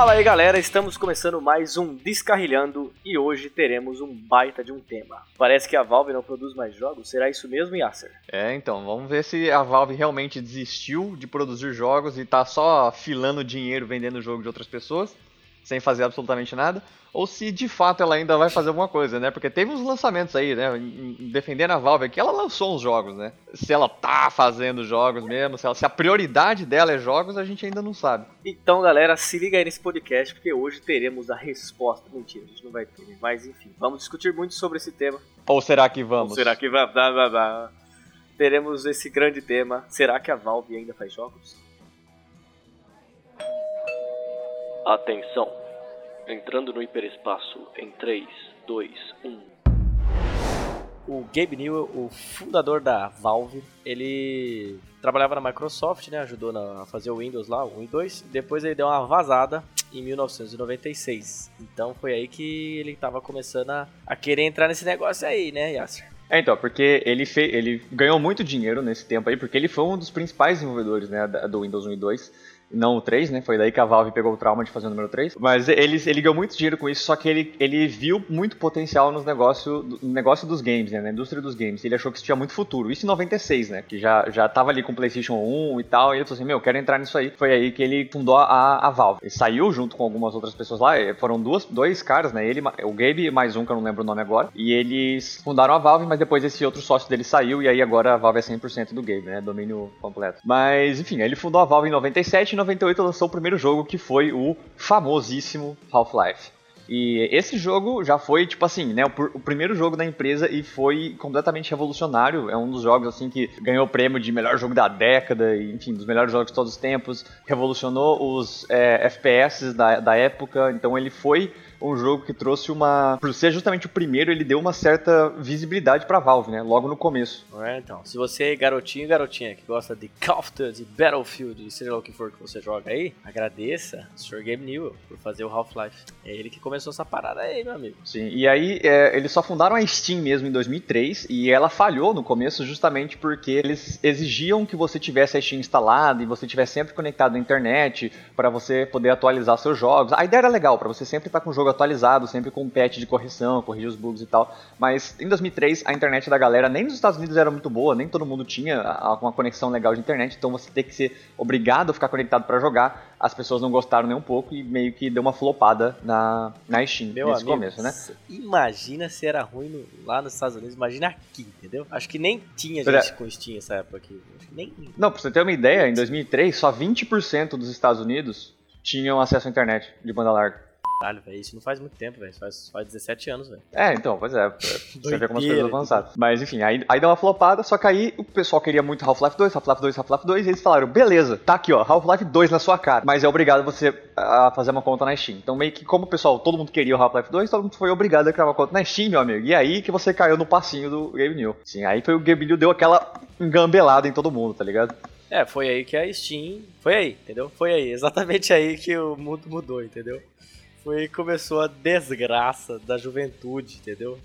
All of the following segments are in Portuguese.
Fala aí galera, estamos começando mais um Descarrilhando e hoje teremos um baita de um tema. Parece que a Valve não produz mais jogos, será isso mesmo, Yasser? É, então, vamos ver se a Valve realmente desistiu de produzir jogos e tá só filando dinheiro vendendo o jogo de outras pessoas sem fazer absolutamente nada, ou se de fato ela ainda vai fazer alguma coisa, né? Porque teve uns lançamentos aí, né? Defendendo a Valve aqui, ela lançou uns jogos, né? Se ela tá fazendo jogos mesmo, se, ela, se a prioridade dela é jogos, a gente ainda não sabe. Então, galera, se liga aí nesse podcast, porque hoje teremos a resposta. Mentira, a gente não vai ter, mas enfim, vamos discutir muito sobre esse tema. Ou será que vamos? Ou será que vai? Teremos esse grande tema. Será que a Valve ainda faz jogos? Atenção! Entrando no hiperespaço em 3, 2, 1. O Gabe Newell, o fundador da Valve, ele trabalhava na Microsoft, né? Ajudou a fazer o Windows lá, o 1 e 2. Depois ele deu uma vazada em 1996. Então foi aí que ele estava começando a, a, querer entrar nesse negócio aí, né, Yasser? É, então, porque ele, fe... ele ganhou muito dinheiro nesse tempo aí, porque ele foi um dos principais desenvolvedores né, do Windows 1 e 2 não o 3, né? Foi daí que a Valve pegou o trauma de fazer o número 3. Mas ele, ele ganhou muito dinheiro com isso, só que ele, ele viu muito potencial nos negócio, no negócio dos games, né? Na indústria dos games. Ele achou que isso tinha muito futuro. Isso em 96, né? Que já, já tava ali com o PlayStation 1 e tal. E ele falou assim: Meu, eu quero entrar nisso aí. Foi aí que ele fundou a, a Valve. Ele saiu junto com algumas outras pessoas lá. Foram duas, dois caras, né? Ele, o Gabe mais um que eu não lembro o nome agora. E eles fundaram a Valve, mas depois esse outro sócio dele saiu. E aí agora a Valve é 100% do Gabe, né? Domínio completo. Mas enfim, ele fundou a Valve em 97 e em 98 lançou o primeiro jogo que foi o famosíssimo Half-Life. E esse jogo já foi, tipo assim, né, o, primeiro jogo da empresa e foi completamente revolucionário. É um dos jogos, assim, que ganhou o prêmio de melhor jogo da década, e, enfim, dos melhores jogos de todos os tempos. Revolucionou os é, FPS da, da época, então ele foi um jogo que trouxe uma. Por ser justamente o primeiro, ele deu uma certa visibilidade pra Valve, né? Logo no começo. É, então. Se você é garotinho e garotinha que gosta de Call of Duty, Battlefield, seja lá o que for que você joga aí, agradeça o Sr. Game Newell por fazer o Half-Life. É ele que começou essa parada aí, meu amigo. Sim, e aí é, eles só fundaram a Steam mesmo em 2003 e ela falhou no começo justamente porque eles exigiam que você tivesse a Steam instalada e você tivesse sempre conectado na internet para você poder atualizar seus jogos. A ideia era legal, para você sempre estar com o jogo atualizado, sempre com um patch de correção, corrigir os bugs e tal. Mas em 2003 a internet da galera nem nos Estados Unidos era muito boa, nem todo mundo tinha uma conexão legal de internet, então você tem que ser obrigado a ficar conectado para jogar. As pessoas não gostaram nem um pouco e meio que deu uma flopada na, na Steam Meu nesse amigo, começo, né? Imagina se era ruim no, lá nos Estados Unidos, imagina aqui, entendeu? Acho que nem tinha gente com Steam nessa época aqui. Nem... Não, pra você ter uma ideia, em 2003 só 20% dos Estados Unidos tinham acesso à internet de banda larga. Caralho, velho, isso não faz muito tempo, velho. Faz, faz 17 anos, velho. É, então, pois é. Você vê como as coisas avançadas. Mas enfim, aí, aí deu uma flopada, só que aí o pessoal queria muito Half-Life 2, Half-Life 2, Half-Life 2, e eles falaram, beleza, tá aqui, ó, Half-Life 2 na sua cara, mas é obrigado você a fazer uma conta na Steam. Então meio que como o pessoal, todo mundo queria o Half-Life 2, todo mundo foi obrigado a criar uma conta na Steam, meu amigo. E aí que você caiu no passinho do Gabe New. Sim, aí foi o Gabe New deu aquela engambelada em todo mundo, tá ligado? É, foi aí que a Steam. Foi aí, entendeu? Foi aí, exatamente aí que o mundo mudou, entendeu? Foi começou a desgraça da juventude, entendeu?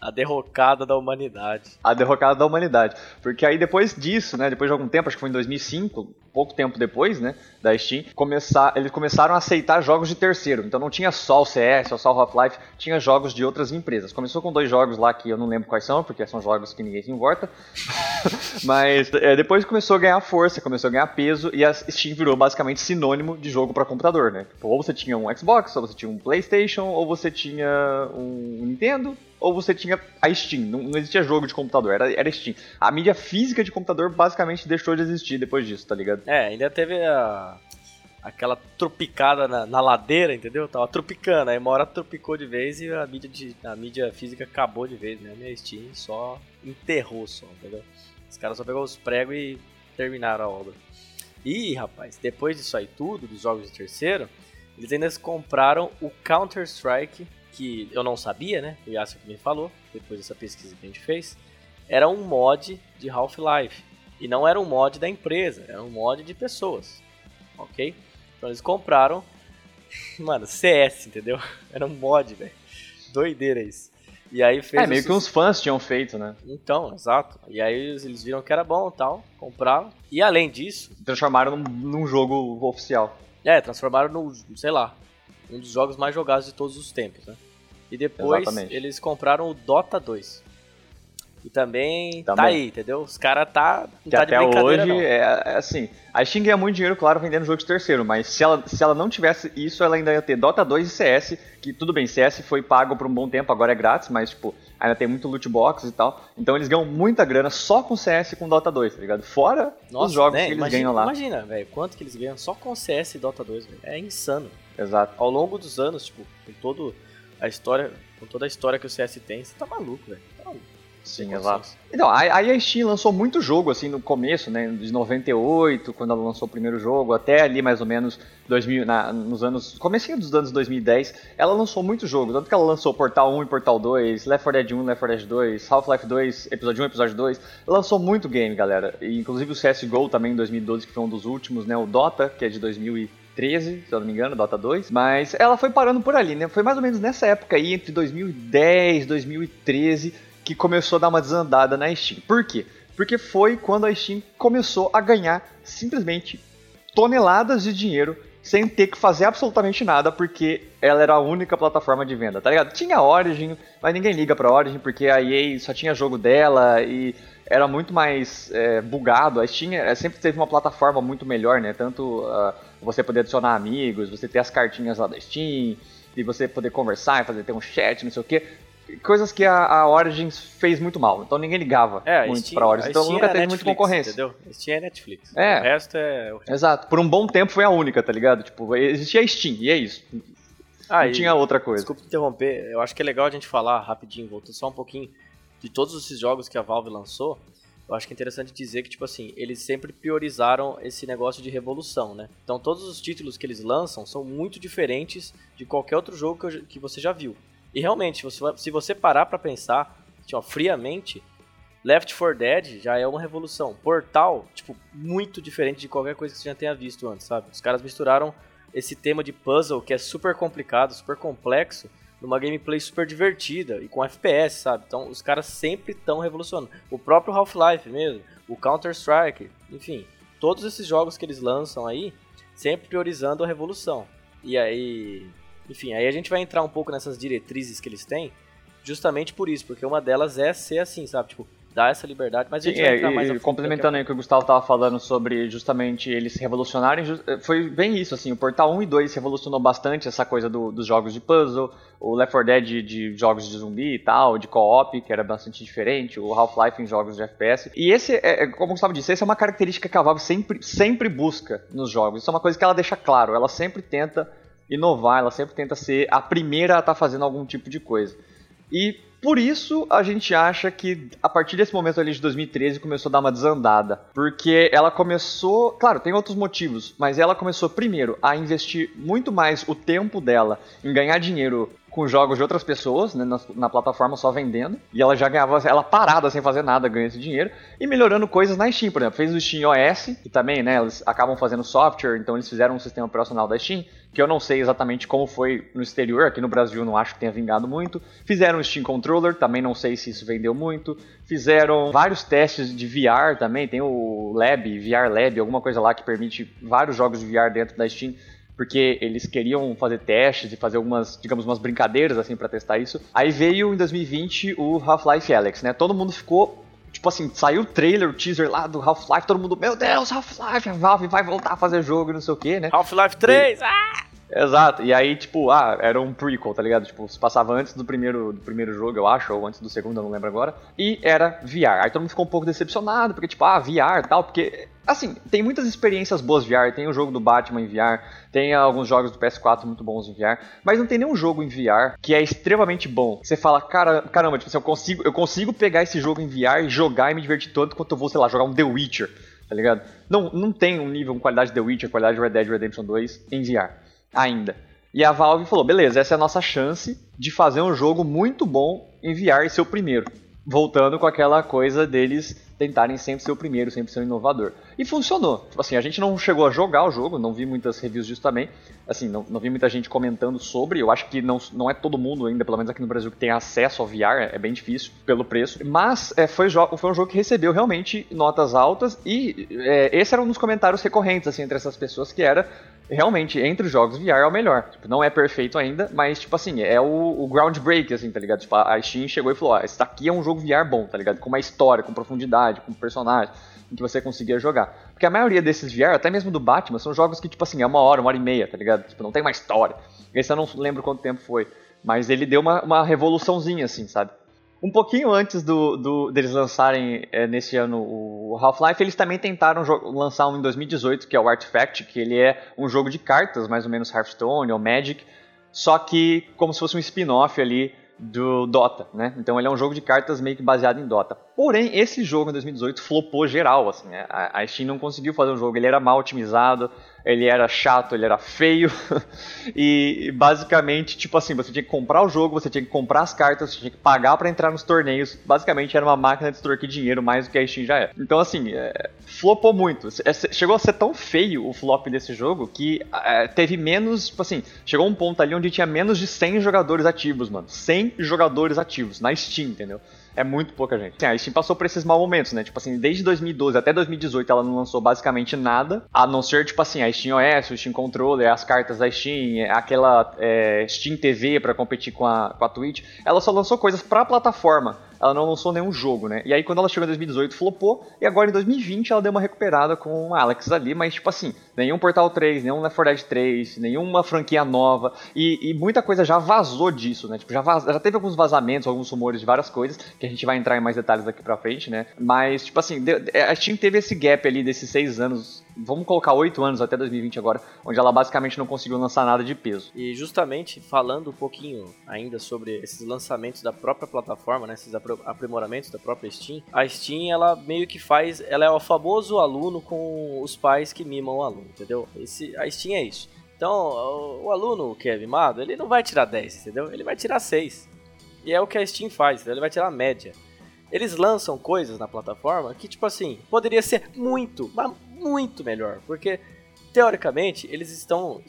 A, derrocada da humanidade. A derrocada da humanidade. Porque aí depois disso, né, depois de algum tempo, acho que foi em 2005, pouco tempo depois, né, da Steam, começar, eles começaram a aceitar jogos de terceiro. Então não tinha só o CS ou só o Half-Life, tinha jogos de outras empresas. Começou com dois jogos lá que eu não lembro quais são, porque são jogos que ninguém se importa. Mas é, depois começou a ganhar força, começou a ganhar peso e a Steam virou basicamente sinônimo de jogo para computador, né? Tipo, ou você tinha um Xbox, ou você tinha um PlayStation, ou você tinha um Nintendo, ou você tinha a Steam. Não, não, existia jogo de computador, era, era Steam. A mídia física de computador basicamente deixou de existir depois disso, tá ligado? É, ainda teve a, aquela tropicada na, na, ladeira, entendeu? Tava tropicando, aí uma hora tropicou de vez e a mídia, de, a mídia física acabou de vez, né? A Steam só enterrou só, entendeu? Os caras só pegou os pregos e terminaram a obra. E, rapaz, depois disso aí tudo, dos jogos de terceiro, eles ainda compraram o Counter-Strike que eu não sabia, né? O Yasuo me falou, depois dessa pesquisa que a gente fez, era um mod de Half-Life. E não era um mod da empresa, era um mod de pessoas. Ok? Então eles compraram. Mano, CS, entendeu? Era um mod, velho. Doideira isso. E aí fez. É, meio que uns fãs tinham feito, né? Então, exato. E aí eles viram que era bom e tal, compraram. E além disso. Transformaram num, num jogo oficial. É, transformaram no, sei lá, um dos jogos mais jogados de todos os tempos, né? E depois Exatamente. eles compraram o Dota 2. E também, tá Também. aí, entendeu? Os caras tá, não Que tá de até hoje não. é, é assim. A Steam ganha muito dinheiro, claro, vendendo jogo de terceiro, mas se ela, se ela não tivesse isso, ela ainda ia ter Dota 2 e CS, que tudo bem, CS foi pago por um bom tempo, agora é grátis, mas tipo, ainda tem muito loot box e tal. Então eles ganham muita grana só com CS e com Dota 2, tá ligado? Fora os jogos né? que eles imagina, ganham lá. Imagina, velho, quanto que eles ganham só com CS e Dota 2, velho. É insano. Exato. Ao longo dos anos, tipo, com todo a história, com toda a história que o CS tem, você tá maluco, velho. Tá maluco. Sim, exato. Então, a Steam lançou muito jogo, assim, no começo, né, de 98, quando ela lançou o primeiro jogo, até ali mais ou menos 2000, na, nos anos, comecinho dos anos 2010, ela lançou muito jogo, tanto que ela lançou Portal 1 e Portal 2, Left 4 Dead 1, Left 4 Dead 2, Half-Life 2, Episódio 1 e Episódio 2, lançou muito game, galera, e, inclusive o CSGO também em 2012, que foi um dos últimos, né, o Dota, que é de 2013, se eu não me engano, Dota 2, mas ela foi parando por ali, né, foi mais ou menos nessa época aí, entre 2010 2013, que começou a dar uma desandada na Steam. Por quê? Porque foi quando a Steam começou a ganhar simplesmente toneladas de dinheiro sem ter que fazer absolutamente nada, porque ela era a única plataforma de venda, tá ligado? Tinha Origin, mas ninguém liga pra Origin, porque a EA só tinha jogo dela e era muito mais é, bugado. A Steam é, sempre teve uma plataforma muito melhor, né? Tanto ah, você poder adicionar amigos, você ter as cartinhas lá da Steam, e você poder conversar, fazer ter um chat, não sei o quê. Coisas que a, a Origins fez muito mal, então ninguém ligava É, muito Steam, pra Origins, então nunca é teve Netflix, muita concorrência. Entendeu? Steam é Netflix. É. O resto é. Exato, por um bom tempo foi a única, tá ligado? Tipo, existia a Steam, e é isso. Ah, não e- tinha outra coisa. Desculpa interromper, eu acho que é legal a gente falar rapidinho, voltando só um pouquinho de todos esses jogos que a Valve lançou. Eu acho que é interessante dizer que, tipo assim, eles sempre priorizaram esse negócio de revolução, né? Então todos os títulos que eles lançam são muito diferentes de qualquer outro jogo que, eu que você já viu. E realmente, se você, parar pra pensar, tipo, friamente, Left 4 Dead já é uma revolução. Portal, tipo, muito diferente de qualquer coisa que você já tenha visto antes, sabe? Os caras misturaram esse tema de puzzle que é super complicado, super complexo, numa gameplay super divertida e com FPS, sabe? Então os caras sempre estão revolucionando. O próprio Half-Life mesmo, o Counter-Strike, enfim, todos esses jogos que eles lançam aí, sempre priorizando a revolução. E aí, enfim, aí a gente vai entrar um pouco nessas diretrizes que eles têm, justamente por isso, porque uma delas é ser assim, sabe? Tipo, dar essa liberdade, mas a gente vai é, entrar mais e a fundo complementando aí o que o Gustavo tava falando sobre justamente eles se revolucionarem, eh, foi bem isso, assim, o Portal 1 e 2 revolucionou bastante essa coisa do- dos jogos de puzzle, o Left 4 Dead de, de jogos de zumbi e tal, de co-op, que era bastante diferente, o Half-Life em jogos de FPS. E esse, é, é, como o Gustavo disse, essa é uma característica que a Valve sempre, sempre busca nos jogos, isso é uma coisa que ela deixa claro, ela sempre tenta inovar, ela sempre tenta ser a primeira a estar fazendo algum tipo de coisa. E por isso a gente acha que a partir desse momento ali de 2013 começou a dar uma desandada. Porque ela começou. Claro, tem outros motivos, mas ela começou primeiro a investir muito mais o tempo dela em ganhar dinheiro com jogos de outras pessoas, né, na, na plataforma só vendendo. E ela já ganhava, ela parada sem fazer nada, ganha esse dinheiro. E melhorando coisas na Steam, por exemplo. Fez o Steam OS, que também, né, eles acabam fazendo software, então eles fizeram um sistema operacional da Steam, que eu não sei exatamente como foi no exterior, aqui no Brasil não acho que tenha vingado muito. Fizeram o Steam Controller, também não sei se isso vendeu muito. Fizeram vários testes de VR também, tem o Lab, VR Lab, alguma coisa lá que permite vários jogos de VR dentro da Steam porque eles queriam fazer testes e fazer algumas, digamos, umas brincadeiras assim para testar isso. Aí veio em 2020 o Half-Life Alex, né? Todo mundo ficou tipo assim, saiu o trailer, o teaser lá do Half-Life, todo mundo, meu Deus, Half-Life, a Valve vai voltar a fazer jogo e não sei o que, né? Half-Life 3! Ah! Exato, e aí, tipo, ah, era um prequel, tá ligado? Tipo, se passava antes do primeiro, do primeiro jogo, eu acho, ou antes do segundo, eu não lembro agora. E era VR. Aí todo mundo ficou um pouco decepcionado, porque, tipo, ah, VR e tal, porque, assim, tem muitas experiências boas VR. Tem o jogo do Batman em VR, tem alguns jogos do PS4 muito bons em VR, mas não tem nenhum jogo em VR que é extremamente bom. Você fala, cara, caramba, tipo, assim, eu, consigo, eu consigo pegar esse jogo em VR e jogar e me divertir tanto quanto eu vou, sei lá, jogar um The Witcher, tá ligado? Não, não tem um nível, uma qualidade de The Witcher, qualidade de Red Dead Redemption 2 em VR ainda. E a Valve falou: beleza, essa é a nossa chance de fazer um jogo muito bom em VR e ser o primeiro. Voltando com aquela coisa deles tentarem sempre ser o primeiro, sempre ser o inovador. E funcionou. Tipo assim, a gente não chegou a jogar o jogo, não vi muitas reviews disso também. Assim, não, não vi muita gente comentando sobre. Eu acho que não, não é todo mundo ainda, pelo menos aqui no Brasil, que tem acesso ao VR, é bem difícil pelo preço. Mas é, foi, foi um jogo que recebeu realmente notas altas e é, esse era um dos comentários recorrentes assim entre essas pessoas que era realmente, entre os jogos VR é o melhor. Tipo, não é perfeito ainda, mas, tipo assim, é o, o groundbreak, assim, tá ligado? Tipo, a Steam chegou e falou, ó, esse daqui é um jogo VR bom, tá ligado? Com uma história, com profundidade, com personagem, em que você conseguia jogar. Porque a maioria desses VR, até mesmo do Batman, são jogos que, tipo assim, é uma hora, uma hora e meia, tá ligado? Tipo, não tem uma história. Esse eu não lembro quanto tempo foi. Mas ele deu uma, uma revoluçãozinha, assim, sabe? Um pouquinho antes do, do deles lançarem é, nesse ano o Half-Life, eles também tentaram lançar um em 2018, que é o Artifact, que ele é um jogo de cartas, mais ou menos Hearthstone ou Magic, só que como se fosse um spin-off ali do Dota, né? Então ele é um jogo de cartas meio que baseado em Dota. Porém, esse jogo em 2018 flopou geral, assim, né? a Steam não conseguiu fazer um jogo, ele era mal otimizado, ele era chato, ele era feio. e basicamente, tipo assim, você tinha que comprar o jogo, você tinha que comprar as cartas, você tinha que pagar para entrar nos torneios. Basicamente era uma máquina de extorquir dinheiro mais do que a Steam já é. Então, assim, é, flopou muito. É, chegou a ser tão feio o flop desse jogo que é, teve menos, tipo assim, chegou um ponto ali onde tinha menos de 100 jogadores ativos, mano. 100 jogadores ativos na Steam, entendeu? É muito pouca gente. Assim, a Steam passou por esses maus momentos, né? Tipo assim, desde 2012 até 2018 ela não lançou basicamente nada, a não ser, tipo assim, a Steam OS, o Steam Controller, as cartas da Steam, aquela é, Steam TV para competir com a, com a Twitch. Ela só lançou coisas pra plataforma ela não lançou nenhum jogo, né? E aí quando ela chegou em 2018 flopou, e agora em 2020 ela deu uma recuperada com a Alex ali, mas tipo assim, nenhum Portal 3, nenhum Left 4 Dead 3, nenhuma franquia nova, e, e muita coisa já vazou disso, né? Tipo, já, vaz, já teve alguns vazamentos, alguns rumores de várias coisas, que a gente vai entrar em mais detalhes daqui pra frente, né? Mas, tipo assim, a Steam teve esse gap ali desses seis anos vamos colocar oito anos até 2020 agora, onde ela basicamente não conseguiu lançar nada de peso. E justamente falando um pouquinho ainda sobre esses lançamentos da própria plataforma, né, esses aprimoramentos da própria Steam, a Steam ela meio que faz, ela é o famoso aluno com os pais que mimam o aluno, entendeu? Esse, a Steam é isso. Então, o, aluno que é mimado, ele não vai tirar 10, entendeu? Ele vai tirar 6. E é o que a Steam faz, entendeu? ele vai tirar a média. Eles lançam coisas na plataforma que, tipo assim, poderia ser muito, mas muito melhor, porque teoricamente eles estão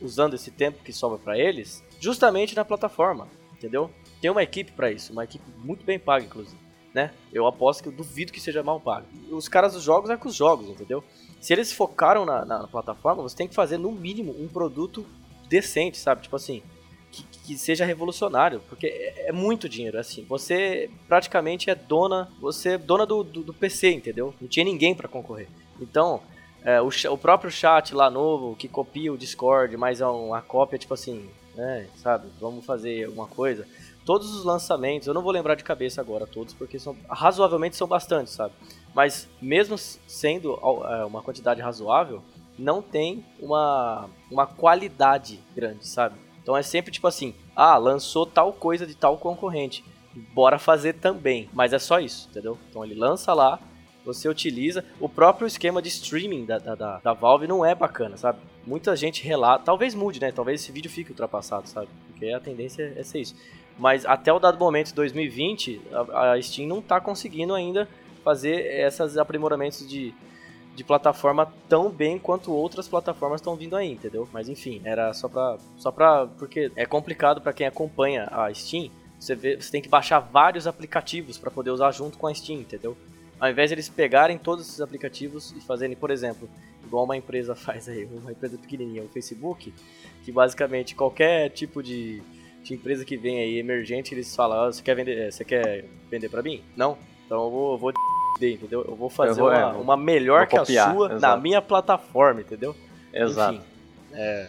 usando esse tempo que sobra para eles justamente na plataforma, entendeu? Tem uma equipe para isso, uma equipe muito bem paga, inclusive, né? Eu aposto que eu duvido que seja mal pago. Os caras dos jogos é com os jogos, entendeu? Se eles focaram na, na plataforma, você tem que fazer no mínimo um produto decente, sabe? Tipo assim, que, que, seja revolucionário, porque é, é, muito dinheiro, assim. Você praticamente é dona, você é dona do, do, do PC, entendeu? Não tinha ninguém para concorrer. Então, é, o, o, próprio chat lá novo, que copia o Discord, mas é uma cópia, tipo assim, né, sabe, vamos fazer alguma coisa. Todos os lançamentos, eu não vou lembrar de cabeça agora todos, porque são razoavelmente são bastantes, sabe? Mas mesmo sendo é, uma quantidade razoável, não tem uma, uma qualidade grande, sabe? Então é sempre tipo assim, ah, lançou tal coisa de tal concorrente, bora fazer também. Mas é só isso, entendeu? Então ele lança lá, você utiliza. O próprio esquema de streaming da, da, da, Valve não é bacana, sabe? Muita gente relata, talvez mude, né? Talvez esse vídeo fique ultrapassado, sabe? Porque a tendência é ser isso. Mas até o dado momento, 2020, a, a Steam não está conseguindo ainda fazer esses aprimoramentos de, de plataforma tão bem quanto outras plataformas estão vindo aí, entendeu? Mas enfim, era só pra. Só pra. Porque é complicado para quem acompanha a Steam. Você, vê, você tem que baixar vários aplicativos para poder usar junto com a Steam, entendeu? Ao invés de eles pegarem todos esses aplicativos e fazerem, por exemplo, igual uma empresa faz aí, uma empresa pequenininha, o Facebook, que basicamente qualquer tipo de, de empresa que vem aí emergente, eles falam, ah, você quer vender, você quer vender para mim? Não? Então eu vou, vou entendeu? Eu vou fazer eu vou, uma, é, uma, melhor que copiar, a sua exato. na minha plataforma, entendeu? Exato. Enfim, é,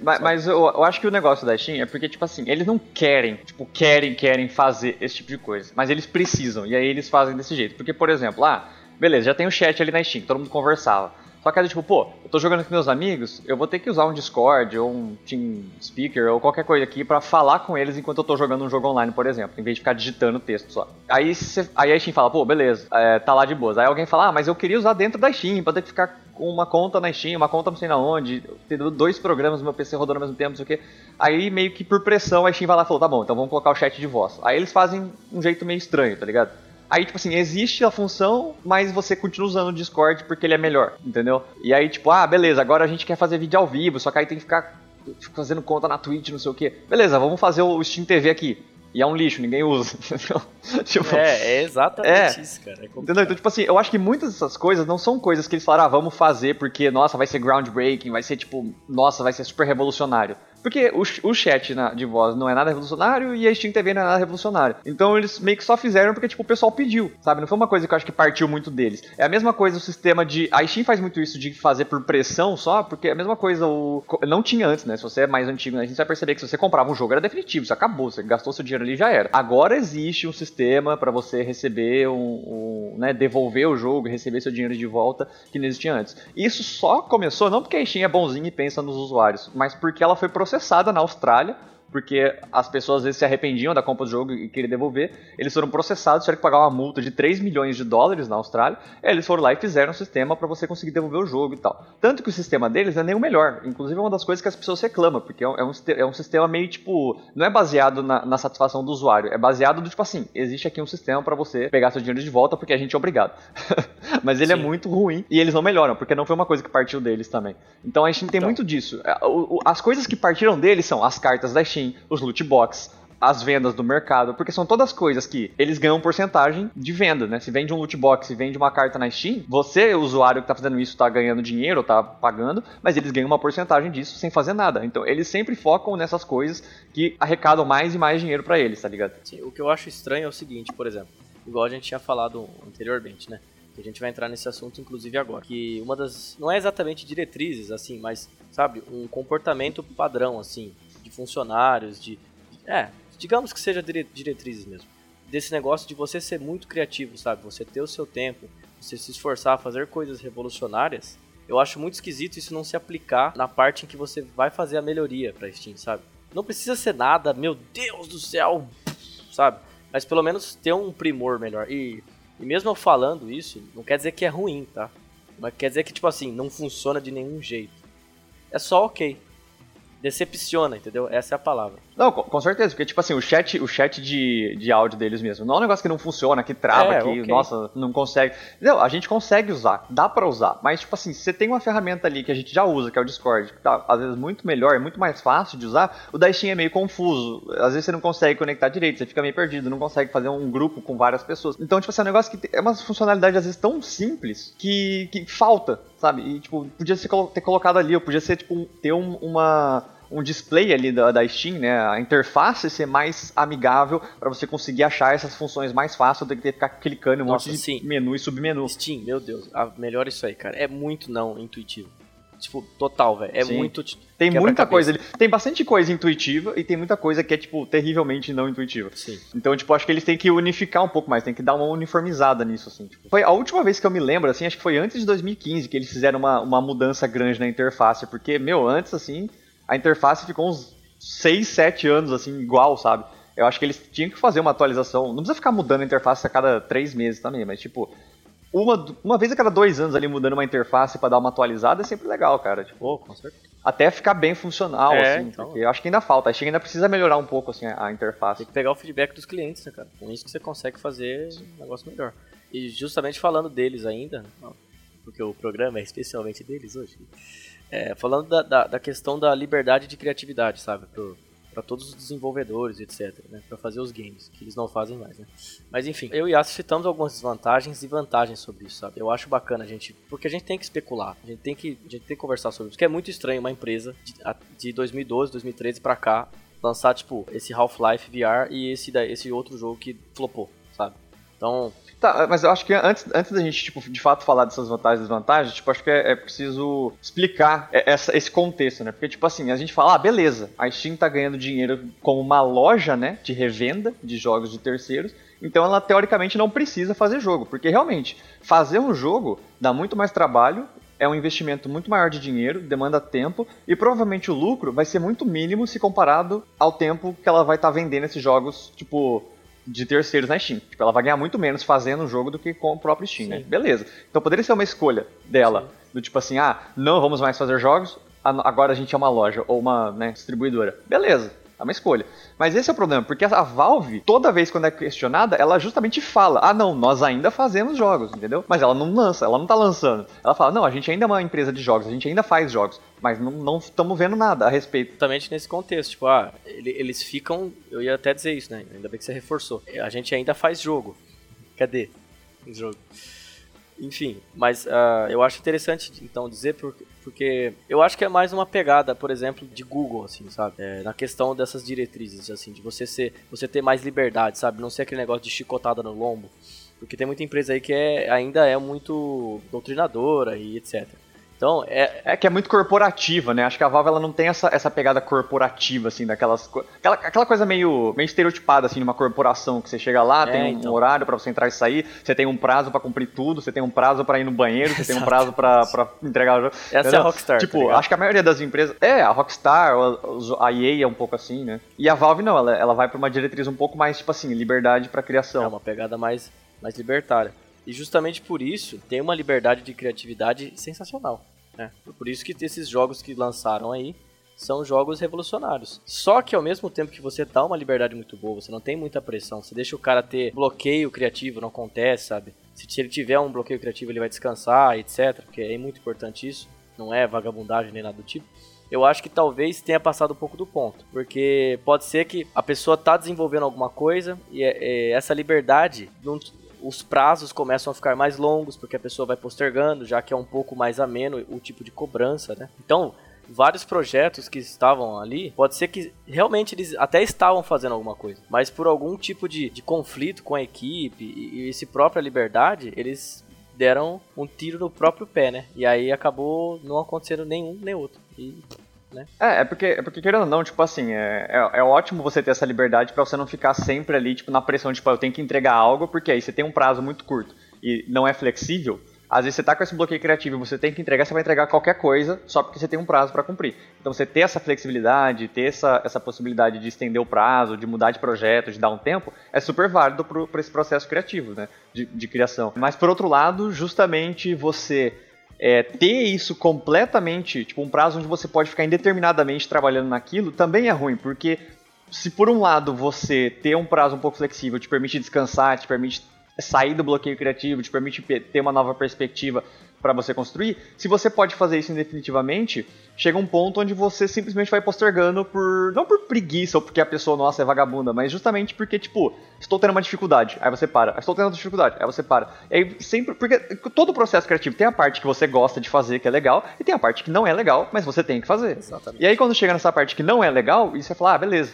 mas, mas eu, eu, acho que o negócio da Steam é porque, tipo assim, eles não querem, tipo, querem, querem fazer esse tipo de coisa. Mas eles precisam, e aí eles fazem desse jeito. Porque, por exemplo, ah, beleza, já tem o um chat ali na Steam, todo mundo conversava. Só que, tipo, pô, eu tô jogando com meus amigos, eu vou ter que usar um Discord ou um Team Speaker ou qualquer coisa aqui para falar com eles enquanto eu tô jogando um jogo online, por exemplo, em vez de ficar digitando texto só. Aí, cê, aí a Steam fala, pô, beleza, é, tá lá de boas. Aí alguém fala, ah, mas eu queria usar dentro da Steam, pra ter que ficar uma conta na Steam, uma conta não sei na onde, ter dois programas no meu PC rodando ao mesmo tempo, não sei o quê. Aí, meio que por pressão, a Steam vai lá e falou, tá bom, então vamos colocar o chat de voz. Aí eles fazem um jeito meio estranho, tá ligado? Aí, tipo assim, existe a função, mas você continua usando o Discord porque ele é melhor, entendeu? E aí, tipo, ah, beleza, agora a gente quer fazer vídeo ao vivo, só que aí tem que ficar fazendo conta na Twitch, não sei o que. Beleza, vamos fazer o Steam TV aqui. E é um lixo, ninguém usa. tipo, é, é exatamente é, isso, cara. É entendeu? Então, tipo assim, eu acho que muitas dessas coisas não são coisas que eles falaram, ah, vamos fazer porque, nossa, vai ser groundbreaking, vai ser tipo, nossa, vai ser super revolucionário. Porque o, o chat na, de voz não é nada revolucionário e a Steam TV não é nada revolucionário. Então eles meio que só fizeram porque, tipo, o pessoal pediu, sabe? Não foi uma coisa que eu acho que partiu muito deles. É a mesma coisa o sistema de. A Steam faz muito isso de fazer por pressão só, porque é a mesma coisa o. Não tinha antes, né? Se você é mais antigo, né? a gente vai perceber que se você comprava um jogo era definitivo, isso acabou, você gastou seu dinheiro ali já era. Agora existe um sistema para você receber um, um, né, devolver o jogo, receber seu dinheiro de volta que não existia antes. Isso só começou não porque a Steam é bonzinha e pensa nos usuários, mas porque ela foi processada na Austrália porque as pessoas às vezes se arrependiam da compra do jogo e queriam devolver. Eles foram processados, tiveram que pagar uma multa de 3 milhões de dólares na Austrália. eles foram lá e fizeram um sistema para você conseguir devolver o jogo e tal. Tanto que o sistema deles é nem o melhor. Inclusive é uma das coisas que as pessoas reclamam, porque é um, é um é sistema meio tipo. Não é baseado na, na, satisfação do usuário, é baseado do tipo assim: existe aqui um sistema para você pegar seu dinheiro de volta porque a gente é obrigado. Mas ele é Sim. é muito ruim e eles não melhoram, porque não foi uma coisa que partiu deles também. Então a gente tem então. muito disso. É, as coisas que partiram deles são as cartas da Steam Steam, os loot box, as vendas do mercado, porque são todas coisas que eles ganham porcentagem de venda, né? Se vende um loot box, se vende uma carta na Steam, você, o usuário que tá fazendo isso, tá ganhando dinheiro, tá pagando, mas eles ganham uma porcentagem disso sem fazer nada. Então, eles sempre focam nessas coisas que arrecadam mais e mais dinheiro para eles, tá ligado? Sim, o que eu acho estranho é o seguinte, por exemplo, igual a gente tinha falado anteriormente, né? Que a gente vai entrar nesse assunto, inclusive, agora. Que uma das. Não é exatamente diretrizes, assim, mas, sabe, um comportamento padrão, assim, funcionários, de. É, digamos que seja diretrizes mesmo. Desse negócio de você ser muito criativo, sabe? Você ter o seu tempo, você se esforçar a fazer coisas revolucionárias. Eu acho muito esquisito isso não se aplicar na parte em que você vai fazer a melhoria pra Steam, sabe? Não precisa ser nada, meu Deus do céu, sabe? Mas pelo menos ter um primor melhor. E, e mesmo eu falando isso, não quer dizer que é ruim, tá? Mas quer dizer que, tipo assim, não funciona de nenhum jeito. É só ok decepciona, entendeu? Essa é a palavra. Não, com, com, certeza, porque, tipo assim, o chat, o chat de, de áudio deles mesmo, não é um negócio que não funciona, que trava, é, que, okay. nossa, não consegue. Não, a gente consegue usar, dá para usar, mas, tipo assim, você tem uma ferramenta ali que a gente já usa, que é o Discord, que tá, às vezes, muito melhor, é muito mais fácil de usar, o da Steam é meio confuso. Às vezes você não consegue conectar direito, você fica meio perdido, não consegue fazer um grupo com várias pessoas. Então, tipo assim, é um negócio que é uma funcionalidade, às vezes, tão simples que, que falta, sabe? E, tipo, podia ser, ter colocado ali, ou podia ser, tipo, ter um, uma um display ali da, da Steam, né, a interface ser mais amigável para você conseguir achar essas funções mais fácil do que ter que ficar clicando em um Nossa, monte de sim. menu e submenu. Steam, meu Deus, melhor isso aí, cara. É muito não intuitivo. Tipo, total, velho. É sim. muito. Tem muita coisa ali. Tem bastante coisa intuitiva e tem muita coisa que é, tipo, terrivelmente não intuitiva. Sim. Então, tipo, acho que eles têm que unificar um pouco mais, tem que dar uma uniformizada nisso, assim. Tipo. Foi a última vez que eu me lembro, assim, acho que foi antes de 2015 que eles fizeram uma, uma mudança grande na interface, porque, meu, antes, assim, a interface ficou uns 6, 7 anos, assim, igual, sabe? Eu acho que eles tinham que fazer uma atualização. Não precisa ficar mudando a interface a cada 3 meses também, mas tipo, uma, uma vez a cada dois anos ali mudando uma interface para dar uma atualizada é sempre legal, cara. Tipo, oh, com certeza. Até ficar bem funcional, é, assim, então... porque eu acho que ainda falta. Acho que ainda precisa melhorar um pouco, assim, a, interface. Tem que pegar o feedback dos clientes, né, cara? Com isso que você consegue fazer um negócio melhor. E justamente falando deles ainda, porque o programa é especialmente deles hoje, é, falando da, da, da, questão da liberdade de criatividade, sabe? Para todos os desenvolvedores, etc. Né? Para fazer os games, que eles não fazem mais, né? Mas enfim, eu e Aço citamos algumas desvantagens e vantagens sobre isso, sabe? Eu acho bacana a gente, porque a gente tem que especular, a gente tem que, a gente tem que conversar sobre isso, que é muito estranho uma empresa de, de 2012, 2013 para cá lançar tipo esse Half-Life VR e esse esse outro jogo que flopou, sabe? Então, Tá, mas eu acho que antes, antes da gente, tipo, de fato falar dessas vantagens e desvantagens, tipo, acho que é, é preciso explicar essa, esse contexto, né? Porque, tipo assim, a gente fala, ah, beleza, a Steam tá ganhando dinheiro como uma loja, né, de revenda de jogos de terceiros, então ela teoricamente não precisa fazer jogo, porque realmente, fazer um jogo dá muito mais trabalho, é um investimento muito maior de dinheiro, demanda tempo e provavelmente o lucro vai ser muito mínimo se comparado ao tempo que ela vai estar tá vendendo esses jogos, tipo, de terceiros na Steam. Tipo, ela vai ganhar muito menos fazendo o jogo do que com o próprio Steam, né? Sim. né? Beleza. Então poderia ser uma escolha dela, Sim. do tipo assim, ah, não vamos mais fazer jogos, agora a gente é uma loja ou uma né, distribuidora. Beleza. É uma escolha. Mas esse é o problema, porque a Valve, toda vez quando é questionada, ela justamente fala: ah, não, nós ainda fazemos jogos, entendeu? Mas ela não lança, ela não tá lançando. Ela fala: não, a gente ainda é uma empresa de jogos, a gente ainda faz jogos, mas não estamos vendo nada a respeito. Exatamente nesse contexto, tipo, ah, eles ficam. Eu ia até dizer isso, né? Ainda bem que você reforçou. A gente ainda faz jogo. Cadê o jogo? Enfim, mas uh, eu acho interessante então dizer porque, porque eu acho que é mais uma pegada, por exemplo, de Google, assim, sabe? É, na questão dessas diretrizes, assim, de você ser, você ter mais liberdade, sabe? Não ser aquele negócio de chicotada no lombo. Porque tem muita empresa aí que é, ainda é muito doutrinadora e etc. Então, é... é que é muito corporativa, né? Acho que a Valve ela não tem essa, essa pegada corporativa, assim, daquelas. Aquela, aquela coisa meio, meio estereotipada, assim, numa corporação, que você chega lá, é, tem um então. horário para você entrar e sair, você tem um prazo para cumprir tudo, você tem um prazo para ir no banheiro, você tem um prazo para entregar o jogo. Essa entendeu? é a Rockstar. Tipo, tá acho que a maioria das empresas. É, a Rockstar, a EA é um pouco assim, né? E a Valve não, ela, ela vai pra uma diretriz um pouco mais, tipo assim, liberdade para criação. É uma pegada mais, mais libertária. E justamente por isso tem uma liberdade de criatividade sensacional. Né? Por isso que esses jogos que lançaram aí são jogos revolucionários. Só que ao mesmo tempo que você dá uma liberdade muito boa, você não tem muita pressão, você deixa o cara ter bloqueio criativo, não acontece, sabe? Se ele tiver um bloqueio criativo, ele vai descansar, etc. Porque é muito importante isso, não é vagabundagem nem nada do tipo eu acho que talvez tenha passado um pouco do ponto. Porque pode ser que a pessoa tá desenvolvendo alguma coisa e é, é, essa liberdade não, os prazos começam a ficar mais longos, porque a pessoa vai postergando, já que é um pouco mais ameno o tipo de cobrança, né? Então, vários projetos que estavam ali, pode ser que realmente eles até estavam fazendo alguma coisa, mas por algum tipo de, de conflito com a equipe e, e esse própria liberdade, eles deram um tiro no próprio pé, né? E aí acabou não acontecendo nenhum nem outro. E né? É, é porque, é porque querendo ou não, tipo assim, é, é, é ótimo você ter essa liberdade para você não ficar sempre ali, tipo, na pressão, tipo, eu tenho que entregar algo, porque aí você tem um prazo muito curto e não é flexível, às vezes você tá com esse bloqueio criativo você tem que entregar, você vai entregar qualquer coisa só porque você tem um prazo para cumprir. Então você ter essa flexibilidade, ter essa, essa possibilidade de estender o prazo, de mudar de projeto, de dar um tempo, é super válido para esse processo criativo, né? De, de criação. Mas por outro lado, justamente você é, ter isso completamente, tipo, um prazo onde você pode ficar indeterminadamente trabalhando naquilo, também é ruim, porque se por um lado você ter um prazo um pouco flexível te permite descansar, te permite sair do bloqueio criativo, te permite ter uma nova perspectiva para você construir, se você pode fazer isso indefinitivamente, chega um ponto onde você simplesmente vai postergando por. Não por preguiça ou porque a pessoa, nossa, é vagabunda, mas justamente porque, tipo, estou tendo uma dificuldade, aí você para. Estou tendo uma dificuldade, aí você para. E aí sempre. Porque todo o processo criativo tem a parte que você gosta de fazer, que é legal, e tem a parte que não é legal, mas você tem que fazer. Exatamente. E aí quando chega nessa parte que não é legal, e você fala, ah, beleza.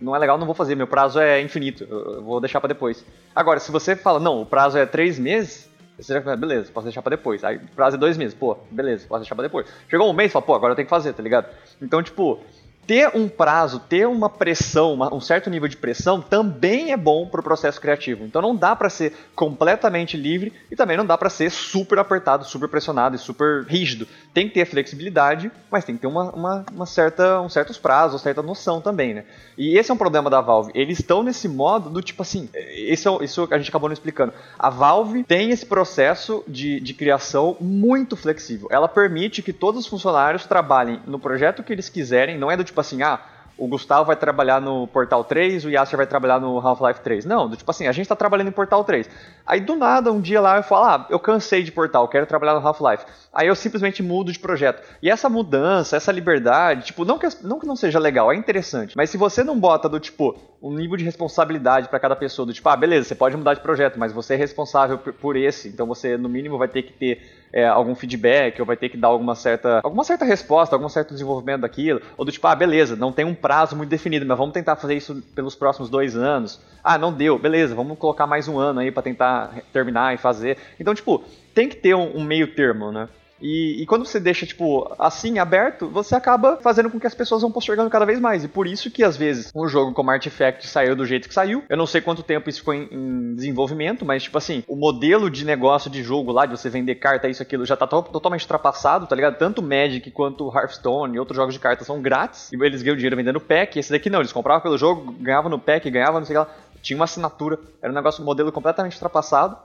Não é legal, não vou fazer. Meu prazo é infinito. Eu vou deixar para depois. Agora, se você fala, não, o prazo é três meses, você já fala, beleza, posso deixar pra depois. Aí prazo é dois meses, pô, beleza, posso deixar pra depois. Chegou um mês, fala, pô, agora eu tenho que fazer, tá ligado? Então, tipo, ter um prazo, ter uma pressão, uma, um certo nível de pressão, também é bom para o processo criativo. Então não dá para ser completamente livre e também não dá para ser super apertado, super pressionado e super rígido. Tem que ter flexibilidade, mas tem que ter uma, uma, uma certa, um certos prazos, uma certa noção também, né? E esse é um problema da Valve. Eles estão nesse modo do tipo assim, esse é, isso a gente acabou não explicando. A Valve tem esse processo de, de criação muito flexível. Ela permite que todos os funcionários trabalhem no projeto que eles quiserem, não é do tipo assim, ah, o Gustavo vai trabalhar no Portal 3, o Yasser vai trabalhar no Half-Life 3. Não, do tipo assim, a gente tá trabalhando em Portal 3. Aí do nada, um dia lá eu falo, ah, eu cansei de Portal, quero trabalhar no Half-Life. Aí eu simplesmente mudo de projeto. E essa mudança, essa liberdade, tipo, não que, não que não seja legal, é interessante, mas se você não bota do tipo, um nível de responsabilidade para cada pessoa, do tipo, ah, beleza, você pode mudar de projeto, mas você é responsável por esse, então você no mínimo vai ter que ter é, algum feedback, ou vai ter que dar alguma certa, alguma certa resposta, algum certo desenvolvimento daquilo, ou do tipo, ah, beleza, não tem um prazo muito definido, mas vamos tentar fazer isso pelos próximos dois anos. Ah, não deu, beleza, vamos colocar mais um ano aí para tentar terminar e fazer. Então, tipo, tem que ter um, um meio termo, né? E, e, quando você deixa, tipo, assim, aberto, você acaba fazendo com que as pessoas vão postergando cada vez mais. E por isso que, às vezes, um jogo como Artifact saiu do jeito que saiu. Eu não sei quanto tempo isso foi em, em desenvolvimento, mas, tipo assim, o modelo de negócio de jogo lá, de você vender carta, isso, aquilo, já tá to totalmente ultrapassado, tá ligado? Tanto Magic quanto Hearthstone e outros jogos de cartas são grátis. E eles ganham dinheiro vendendo pack. Esse daqui não, eles compravam pelo jogo, ganhavam no pack, ganhavam, não sei o que lá. Tinha uma assinatura. Era um negócio, um modelo completamente ultrapassado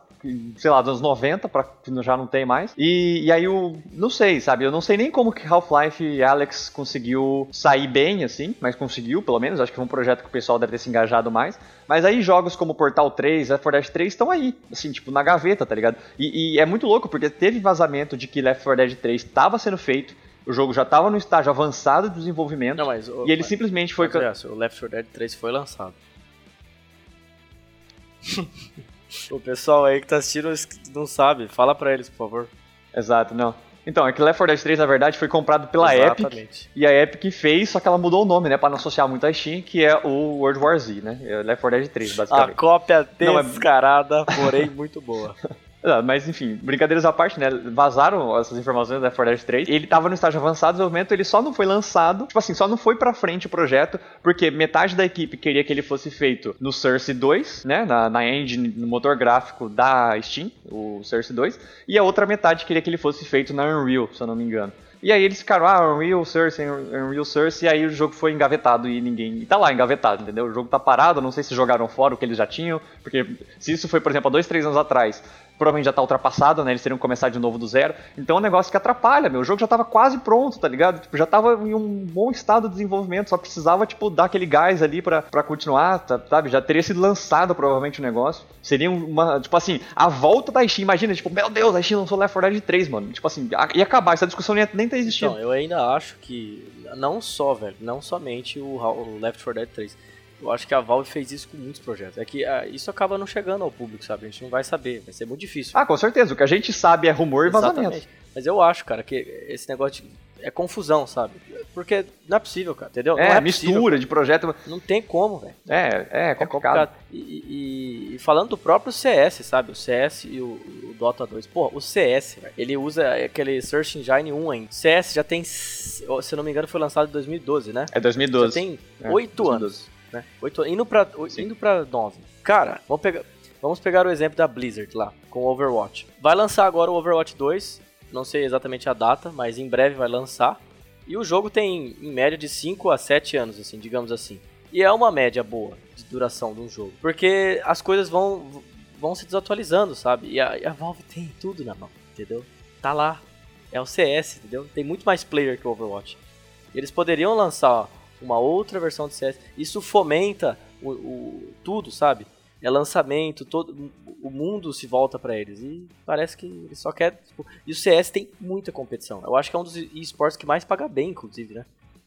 sei lá, dos anos 90, pra, já não tem mais. E, e aí eu não sei, sabe? Eu não sei nem como que Half-Life Alex conseguiu sair bem, assim, mas conseguiu, pelo menos. Acho que foi um projeto que o pessoal deve ter se engajado mais. Mas aí jogos como Portal 3, Left 4 Dead 3 estão aí, assim, tipo, na gaveta, tá ligado? E, e, é muito louco, porque teve vazamento de que Left 4 Dead 3 estava sendo feito, o jogo já estava no estágio avançado de desenvolvimento, não, mas, e ele mas, simplesmente foi... Mas, o Left 4 Dead 3 foi lançado. o pessoal aí que tá assistindo não sabe, fala pra eles, por favor. Exato, não. Então, é que Left 4 Dead 3, na verdade, foi comprado pela Exatamente. Epic. E a Epic fez, só que ela mudou o nome, né? Pra não associar muito a Steam, que é o World War Z, né? É Left 4 Dead 3, basicamente. A cópia descarada, não, é... porém muito boa. Mas enfim, brincadeiras à parte, né? Vazaram essas informações da 4 Dead 3. Ele tava no estágio avançado de desenvolvimento, ele só não foi lançado, tipo assim, só não foi pra frente o projeto, porque metade da equipe queria que ele fosse feito no Source 2, né? Na, na engine, no motor gráfico da Steam, o Source 2, e a outra metade queria que ele fosse feito na Unreal, se eu não me engano. E aí eles ficaram, ah, Unreal Source, Unreal Source, e aí o jogo foi engavetado e ninguém. E tá lá engavetado, entendeu? O jogo tá parado, não sei se jogaram fora o que eles já tinham, porque se isso foi, por exemplo, há dois, três anos atrás, provavelmente já tá ultrapassado, né? Eles teriam que começar de novo do zero. Então é um negócio que atrapalha, meu. O jogo já tava quase pronto, tá ligado? Tipo, já tava em um bom estado de desenvolvimento, só precisava, tipo, dar aquele gás ali pra continuar, tá, sabe? Já teria sido lançado provavelmente o negócio. Seria uma, tipo assim, a volta da Steam, imagina, tipo, meu Deus, a Steam lançou Left 4 Dead 3, mano. Tipo assim, ia acabar, essa discussão nem, nem tá existindo. Então, eu ainda acho que, não só, velho, não somente o Left 4 Dead 3, eu acho que a Valve fez isso com muitos projetos. É que ah, isso acaba não chegando ao público, sabe? A gente não vai saber, vai ser muito difícil. Ah, com certeza. O que a gente sabe é rumor e vazamento. Exatamente. Mas eu acho, cara, que esse negócio de... é confusão, sabe? Porque não é possível, cara, entendeu? É, é mistura possível, de projeto. Não tem como, velho. É, é complicado. É complicado. E, e, e, falando do próprio CS, sabe? O CS e o, o Dota 2. Pô, o CS, véio, ele usa aquele Search Engine 1 ainda. O CS já tem, se eu não me engano, foi lançado em 2012, né? É 2012. Já tem é, 8 anos né? 8, indo pra, indo pra 9. Cara, vamos pegar, vamos pegar o exemplo da Blizzard lá, com o Overwatch. Vai lançar agora o Overwatch 2, não sei exatamente a data, mas em breve vai lançar. E o jogo tem em média de 5 a 7 anos, assim, digamos assim. E é uma média boa de duração de um jogo. Porque as coisas vão, vão se desatualizando, sabe? E a, a Valve tem tudo na mão, entendeu? Tá lá. É o CS, entendeu? Tem muito mais player que o Overwatch. Eles poderiam lançar uma outra versão de CS. Isso fomenta o, o tudo, sabe? É lançamento, todo o mundo se volta para eles e parece que eles só querem. Tipo, e o CS tem muita competição. Eu acho que é um dos esportes que mais paga bem, inclusive, né?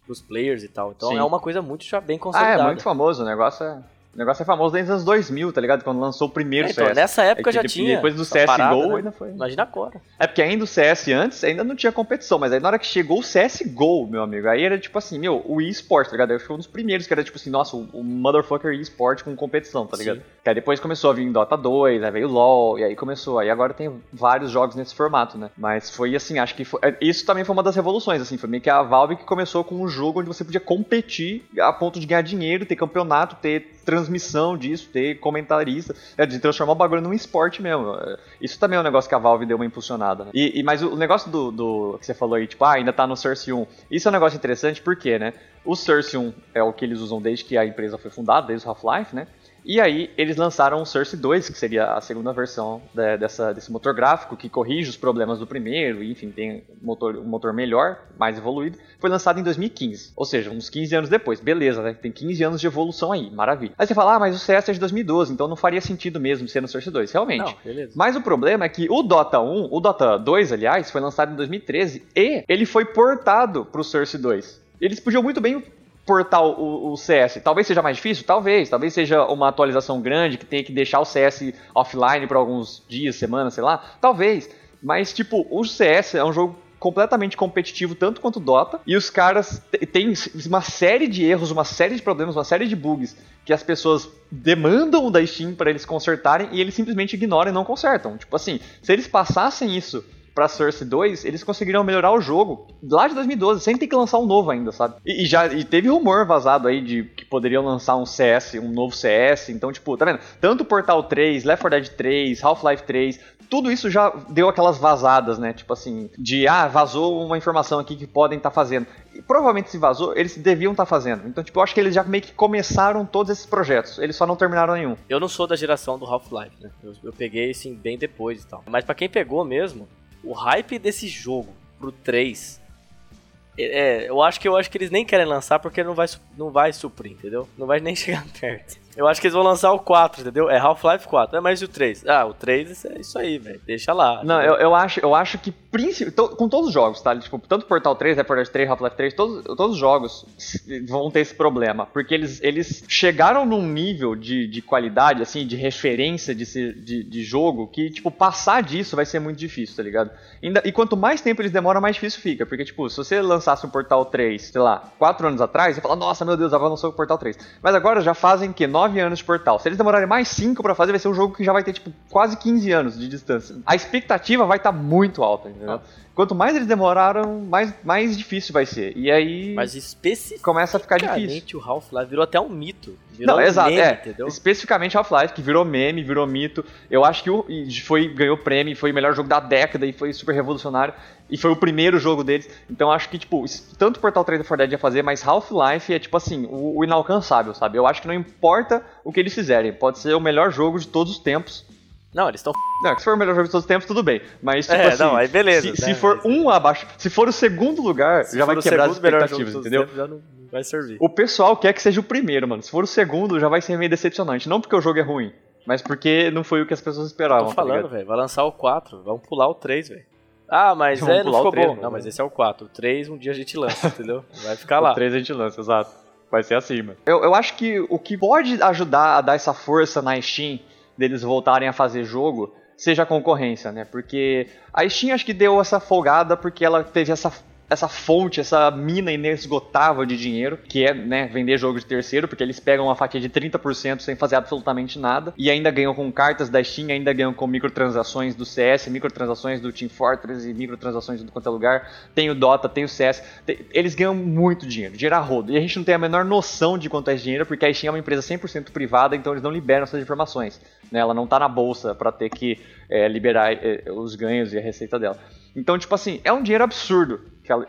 Os players e tal. Então Sim. é uma coisa muito já bem consolidada. Ah, é muito famoso. O negócio é o negócio é famoso desde os anos 2000, tá ligado? Quando lançou o primeiro é, então, CS. Nessa época é já tinha. Depois do CSGO parada, né? ainda foi. Imagina agora. É porque ainda o CS antes ainda não tinha competição, mas aí na hora que chegou o CSGO, meu amigo, aí era tipo assim, meu, o eSport, tá ligado? Eu fui um dos primeiros que era tipo assim, nossa, o, motherfucker eSport com competição, tá ligado? Sim. Que aí depois começou a vir Dota 2, aí veio LoL, e aí começou. Aí agora tem vários jogos nesse formato, né? Mas foi assim, acho que foi, é, isso também foi uma das revoluções, assim, foi meio que a Valve que começou com um jogo onde você podia competir a ponto de ganhar dinheiro, ter campeonato, ter transmissão disso, ter comentarista, é, de transformar o bagulho num esporte mesmo. É, isso também é um negócio que a Valve deu uma impulsionada. Né? E, e, mas o negócio do, do, que você falou aí, tipo, ah, ainda tá no Source 1. Isso é um negócio interessante porque, né? O Source 1 é o que eles usam desde que a empresa foi fundada, desde o Half-Life, né? E aí eles lançaram o Source 2, que seria a segunda versão de, dessa, desse motor gráfico, que corrige os problemas do primeiro, e, enfim, tem um motor, um motor melhor, mais evoluído. Foi lançado em 2015, ou seja, uns 15 anos depois. Beleza, né? Tem 15 anos de evolução aí, maravilha. Aí você fala, ah, mas o CS é de 2012, então não faria sentido mesmo ser no Source 2. Realmente. Não, beleza. Mas o problema é que o Dota 1, o Dota 2, aliás, foi lançado em 2013 e ele foi portado para o Source 2. Eles podiam muito bem portar o, o, CS. Talvez seja mais difícil? Talvez. Talvez seja uma atualização grande que tenha que deixar o CS offline por alguns dias, semanas, sei lá. Talvez. Mas, tipo, o CS é um jogo completamente competitivo, tanto quanto Dota, e os caras têm uma série de erros, uma série de problemas, uma série de bugs que as pessoas demandam da Steam para eles consertarem e eles simplesmente ignoram e não consertam. Tipo assim, se eles passassem isso pra Source 2, eles conseguiram melhorar o jogo lá de 2012, sem ter que lançar um novo ainda, sabe? E, e já e teve rumor vazado aí de que poderiam lançar um CS, um novo CS. Então, tipo, tá vendo? Tanto Portal 3, Left 4 Dead 3, Half-Life 3, tudo isso já deu aquelas vazadas, né? Tipo assim, de ah, vazou uma informação aqui que podem estar tá fazendo. E provavelmente se vazou, eles deviam estar tá fazendo. Então, tipo, eu acho que eles já meio que começaram todos esses projetos. Eles só não terminaram nenhum. Eu não sou da geração do Half-Life, né? Eu, eu, peguei, assim, bem depois e tal. Mas para quem pegou mesmo, o hype desse jogo pro 3 é, eu acho que eu acho que eles nem querem lançar porque não vai, não vai suprir, entendeu? Não vai nem chegar perto. Eu acho que eles vão lançar o 4, entendeu? É Half-Life 4, é mais o 3. Ah, o 3 é isso aí, velho. Deixa lá. Não, eu, eu, acho, eu acho que com todos os jogos, tá? Tipo, tanto Portal 3, Half-Life 3, Half-Life 3, todos, todos os jogos vão ter esse problema. Porque eles, eles chegaram num nível de, de qualidade, assim, de referência de, de, de jogo, que, tipo, passar disso vai ser muito difícil, tá ligado? E, quanto mais tempo eles demoram, mais difícil fica. Porque, tipo, se você lançasse um Portal 3, sei lá, 4 anos atrás, você fala, nossa, meu Deus, agora lançou o Portal 3. Mas agora já fazem, que 9 anos de Portal. Se eles demorarem mais 5 para fazer, vai ser um jogo que já vai ter, tipo, quase 15 anos de distância. A expectativa vai estar tá muito alta, entendeu? Ah. Quanto mais eles demoraram, mais, mais difícil vai ser. E aí. Mas especificamente. Começa a ficar difícil. o Half-Life virou até um mito. Virou Não, um exato. Meme, é, entendeu? Especificamente Half-Life, que virou meme, virou mito. Eu acho que o, foi, ganhou prêmio, foi o melhor jogo da década e foi super revolucionário. E foi o primeiro jogo deles. Então acho que, tipo, tanto Portal 3 da For Dead ia fazer, mas Half-Life é, tipo assim, o, o inalcançável, sabe? Eu acho que não importa o que eles fizerem. Pode ser o melhor jogo de todos os tempos. Não, eles estão. Não, se for o melhor jogo de todos os tempos, tudo bem. Mas, tipo é, assim, não, aí beleza. Se, né? se for um abaixo. Se for o segundo lugar, se já vai quebrar as expectativas, entendeu? Tempos, já não vai servir. O pessoal quer que seja o primeiro, mano. Se for o segundo, já vai ser meio decepcionante. Não porque o jogo é ruim, mas porque não foi o que as pessoas esperavam. Tô tá falando, tá velho. Vai lançar o 4, vamos pular o 3, velho. Ah, mas é, não ficou 3, bom. Não, não, mas esse é o 4. O 3 um dia a gente lança, entendeu? Vai ficar lá. O 3 a gente lança, exato. Vai ser assim, mano. Eu, eu acho que o que pode ajudar a dar essa força na Steam deles voltarem a fazer jogo seja a concorrência, né? Porque a Steam acho que deu essa folgada porque ela teve essa essa fonte, essa mina inesgotável de dinheiro, que é né, vender jogo de terceiro, porque eles pegam uma fatia de 30% sem fazer absolutamente nada, e ainda ganham com cartas da Steam, ainda ganham com microtransações do CS, microtransações do Team Fortress e microtransações do quanto é lugar. Tem o Dota, tem o CS. Tem, eles ganham muito dinheiro, dinheiro a rodo. E a gente não tem a menor noção de quanto é dinheiro, porque a Steam é uma empresa 100% privada, então eles não liberam essas informações. Né? Ela não está na bolsa para ter que é, liberar é, os ganhos e a receita dela. Então, tipo assim, é um dinheiro absurdo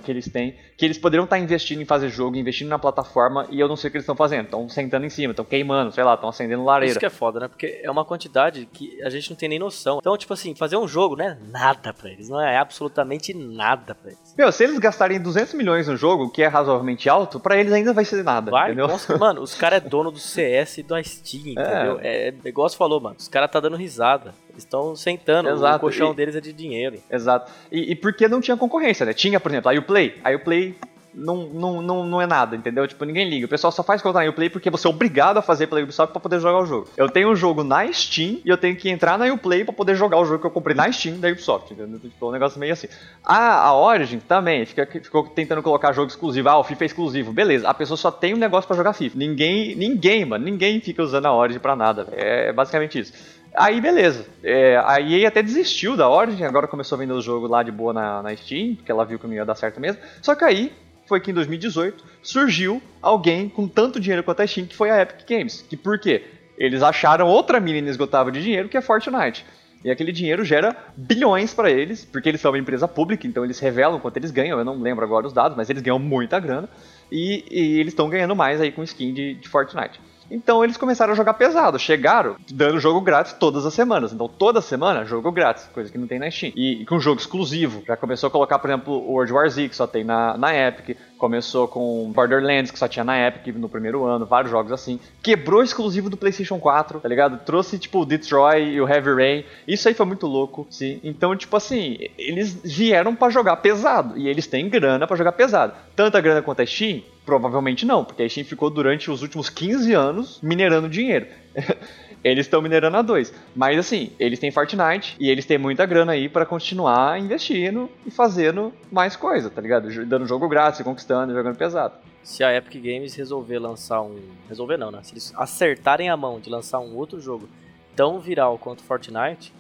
que, eles têm, que eles poderiam estar investindo em fazer jogo, investindo na plataforma, e eu não sei o que eles estão fazendo. Estão sentando em cima, estão queimando, sei lá, estão acendendo lareira. Isso que é foda, né? Porque é uma quantidade que a gente não tem nem noção. Então, tipo assim, fazer um jogo não é nada pra eles, não é absolutamente nada pra eles. Meu, se eles gastarem 200 milhões no jogo, que é razoavelmente alto, pra eles ainda vai ser nada, vai, entendeu? Nossa, mano, os caras é dono do CS e do Steam, é. entendeu? É, é igual você falou, mano, os caras tá dando risada estão sentando, Exato. o colchão e, deles é de dinheiro. Exato. E, e porque não tinha concorrência, né? Tinha, por exemplo, a Uplay. A Uplay não, não, não, não é nada, entendeu? Tipo, ninguém liga. O pessoal só faz conta na Uplay porque você é obrigado a fazer pela Ubisoft pra poder jogar o jogo. Eu tenho um jogo na Steam e eu tenho que entrar na Uplay pra poder jogar o jogo que eu comprei na Steam da Ubisoft, entendeu? Tipo, um negócio meio assim. Ah, a Origin também fica, ficou tentando colocar jogo exclusivo. Ah, o FIFA é exclusivo. Beleza, a pessoa só tem um negócio para jogar FIFA. Ninguém, ninguém, mano, ninguém fica usando a Origin pra nada. É, é basicamente isso. Aí beleza. É, a EA até desistiu da Origin, agora começou a vender o jogo lá de boa na, na Steam, porque ela viu que não ia dar certo mesmo. Só que aí foi que em 2018 surgiu alguém com tanto dinheiro quanto a Steam, que foi a Epic Games. Que por quê? Eles acharam outra mina inesgotável de dinheiro, que é Fortnite. E aquele dinheiro gera bilhões para eles, porque eles são uma empresa pública, então eles revelam quanto eles ganham. Eu não lembro agora os dados, mas eles ganham muita grana. E, e eles estão ganhando mais aí com skin de, de Fortnite. Então eles começaram a jogar pesado, chegaram dando jogo grátis todas as semanas. Então toda semana jogo grátis, coisa que não tem na Steam. E, e com jogo exclusivo. Já começou a colocar, por exemplo, o World War Z, que só tem na, na Epic. Começou com Borderlands, que só tinha na Epic no primeiro ano, vários jogos assim. Quebrou exclusivo do PlayStation 4, tá ligado? Trouxe, tipo, o Detroit e o Heavy Rain. Isso aí foi muito louco, sim. Então, tipo assim, eles vieram para jogar pesado. E eles têm grana para jogar pesado. Tanta grana quanto a Steam, provavelmente não, porque a Steam ficou durante os últimos 15 anos minerando dinheiro. eles estão minerando a dois. Mas assim, eles têm Fortnite e eles têm muita grana aí para continuar investindo e fazendo mais coisa, tá ligado? Dando jogo grátis, conquistando, jogando pesado. Se a Epic Games resolver lançar um. Resolver não, né? Se eles acertarem a mão de lançar um outro jogo tão viral quanto Fortnite,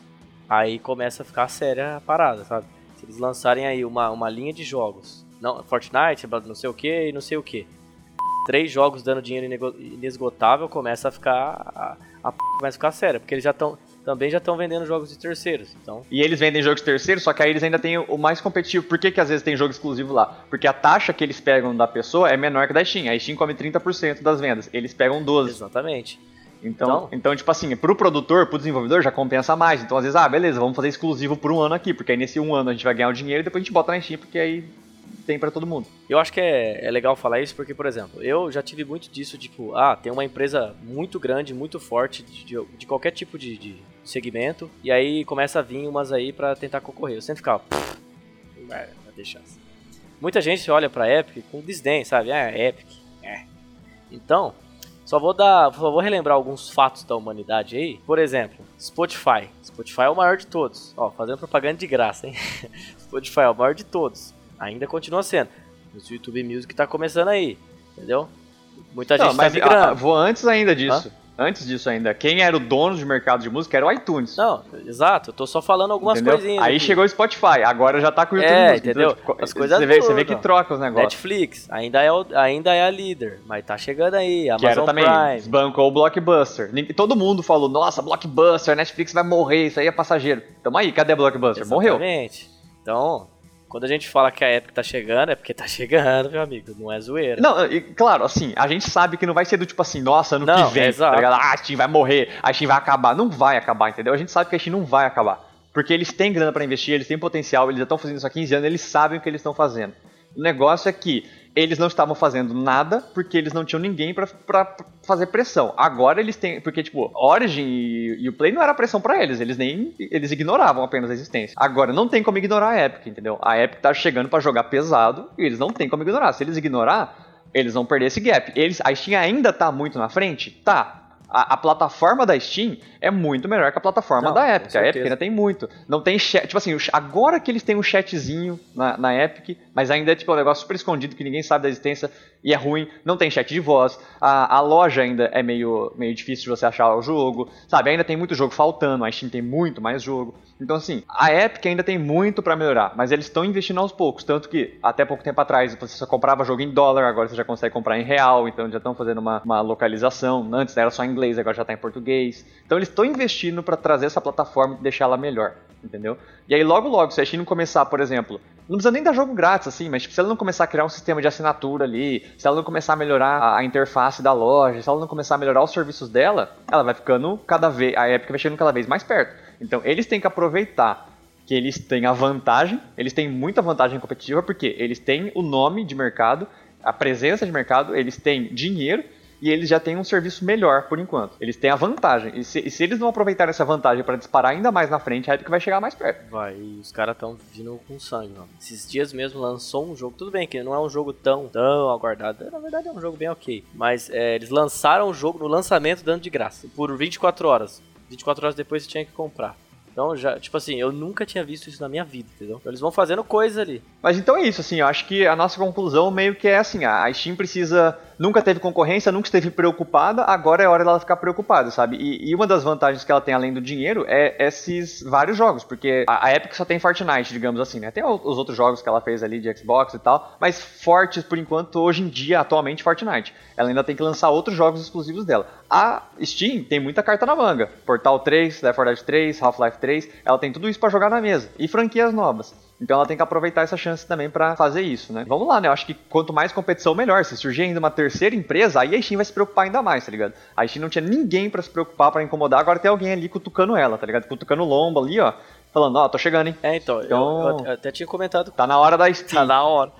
aí começa a ficar séria a parada, sabe? eles lançarem aí uma, uma linha de jogos, não, Fortnite, não sei o que e não sei o que. Três jogos dando dinheiro inesgotável começa a ficar. A, a começa a ficar séria, porque eles já estão também já estão vendendo jogos de terceiros. Então... E eles vendem jogos de terceiros, só que aí eles ainda têm o mais competitivo. Por que, que às vezes tem jogo exclusivo lá? Porque a taxa que eles pegam da pessoa é menor que da Steam. A Steam come 30% das vendas, eles pegam 12%. Exatamente. Então, então, então, tipo assim, pro produtor, pro desenvolvedor já compensa mais. Então, às vezes, ah, beleza, vamos fazer exclusivo por um ano aqui, porque aí nesse um ano a gente vai ganhar o dinheiro e depois a gente bota na Steam, porque aí tem para todo mundo. Eu acho que é, é legal falar isso porque, por exemplo, eu já tive muito disso, tipo, ah, tem uma empresa muito grande, muito forte, de, de, de qualquer tipo de, de, segmento, e aí começa a vir umas aí para tentar concorrer. Eu sempre ficava, vai ter chance. Muita gente olha pra Epic com desdém, sabe? Ah, Epic, é. Então, só vou dar, só vou relembrar alguns fatos da humanidade aí. Por exemplo, Spotify. Spotify é o maior de todos. Ó, fazendo propaganda de graça, hein? Spotify é o maior de todos. Ainda continua sendo. O YouTube Music tá começando aí, entendeu? Muita gente Não, tá mas tá migrando. vou antes ainda disso. Hã? Antes disso ainda, quem era o dono de mercado de música era o iTunes. Não, exato, eu tô só falando algumas entendeu? coisinhas. Aí aqui. chegou o Spotify, agora já tá com o YouTube é, Music. Entendeu? Então, tipo, As coisas você, vê, você vê que troca os negócios. Netflix, ainda é, o, ainda é a líder, mas tá chegando aí, Amazon que era também, Prime. Bancou o Blockbuster. Todo mundo falou, nossa, Blockbuster, Netflix vai morrer, isso aí é passageiro. Tamo aí, cadê Blockbuster? Exatamente. Morreu. Então, quando a gente fala que a Epic tá chegando, é porque tá chegando, meu amigo. Não é zoeira. Não, e, claro, assim, a gente sabe que não vai ser do tipo assim, nossa, ano não, que vem, é tá ligado? Ah, a Steam vai morrer, a Steam vai acabar. Não vai acabar, entendeu? A gente sabe que a Steam não vai acabar. Porque eles têm grana para investir, eles têm potencial, eles já estão fazendo isso há 15 anos, eles sabem o que eles estão fazendo. O negócio é que eles não estavam fazendo nada porque eles não tinham ninguém para fazer pressão. Agora eles têm, porque tipo, Origin e, e o Play não era pressão para eles, eles nem eles ignoravam apenas a existência. Agora não tem como ignorar a Epic, entendeu? A Epic tá chegando para jogar pesado e eles não tem como ignorar. Se eles ignorar, eles vão perder esse gap. Eles, a Steam ainda tá muito na frente? Tá a, a, plataforma da Steam é muito melhor que a plataforma Não, da Epic. A Epic ainda tem muito. Não tem chat. Tipo assim, agora que eles têm um chatzinho na, na Epic, mas ainda é tipo um negócio super escondido que ninguém sabe da existência e é ruim. Não tem chat de voz. A, a loja ainda é meio, meio difícil de você achar o jogo. Sabe? Ainda tem muito jogo faltando. A Steam tem muito mais jogo. Então, assim, a Epic ainda tem muito para melhorar, mas eles estão investindo aos poucos. Tanto que até pouco tempo atrás você só comprava jogo em dólar, agora você já consegue comprar em real. Então já estão fazendo uma, uma localização. Antes era só em inglês, agora já está em português. Então eles estão investindo para trazer essa plataforma e deixar ela melhor, entendeu? E aí logo logo, se a Steam começar, por exemplo, não precisa nem dar jogo grátis, assim, mas tipo, se ela não começar a criar um sistema de assinatura ali, se ela não começar a melhorar a, interface da loja, se ela não começar a melhorar os serviços dela, ela vai ficando cada vez, a Epic vai chegando cada vez mais perto. Então eles têm que aproveitar que eles têm a vantagem, eles têm muita vantagem competitiva porque eles têm o nome de mercado, a presença de mercado, eles têm dinheiro e eles já têm um serviço melhor por enquanto. Eles têm a vantagem. E se, e se eles não aproveitarem essa vantagem para disparar ainda mais na frente, a Epic vai chegar mais perto. Vai, e os caras estão vindo com sangue, mano. Esses dias mesmo lançou um jogo, tudo bem que não é um jogo tão, tão aguardado. Na verdade é um jogo bem ok. Mas é, eles lançaram o jogo no lançamento dando de graça, por 24 horas. 24 horas depois você tinha que comprar. Então, já, tipo assim, eu nunca tinha visto isso na minha vida, entendeu? Então, eles vão fazendo coisa ali. Mas então é isso, assim, eu acho que a nossa conclusão meio que é assim, a Steam precisa nunca teve concorrência, nunca esteve preocupada, agora é hora dela ficar preocupada, sabe? E, e, uma das vantagens que ela tem além do dinheiro é esses vários jogos, porque a, a Epic só tem Fortnite, digamos assim, né? Tem os outros jogos que ela fez ali de Xbox e tal, mas fortes por enquanto hoje em dia, atualmente Fortnite. Ela ainda tem que lançar outros jogos exclusivos dela. A Steam tem muita carta na manga. Portal 3, Left 4 Dead 3, Half-Life 3, ela tem tudo isso para jogar na mesa. E franquias novas. Então ela tem que aproveitar essa chance também para fazer isso, né? Vamos lá, né? Eu acho que quanto mais competição, melhor. Se surgir ainda uma terceira empresa, aí a Steam vai se preocupar ainda mais, tá ligado? A Steam não tinha ninguém para se preocupar, para incomodar, agora tem alguém ali cutucando ela, tá ligado? Cutucando o lombo ali, ó. Falando, ó, oh, tô chegando, hein? É, então, então eu, eu, até tinha comentado. Tá na hora da Steam. Tá na hora.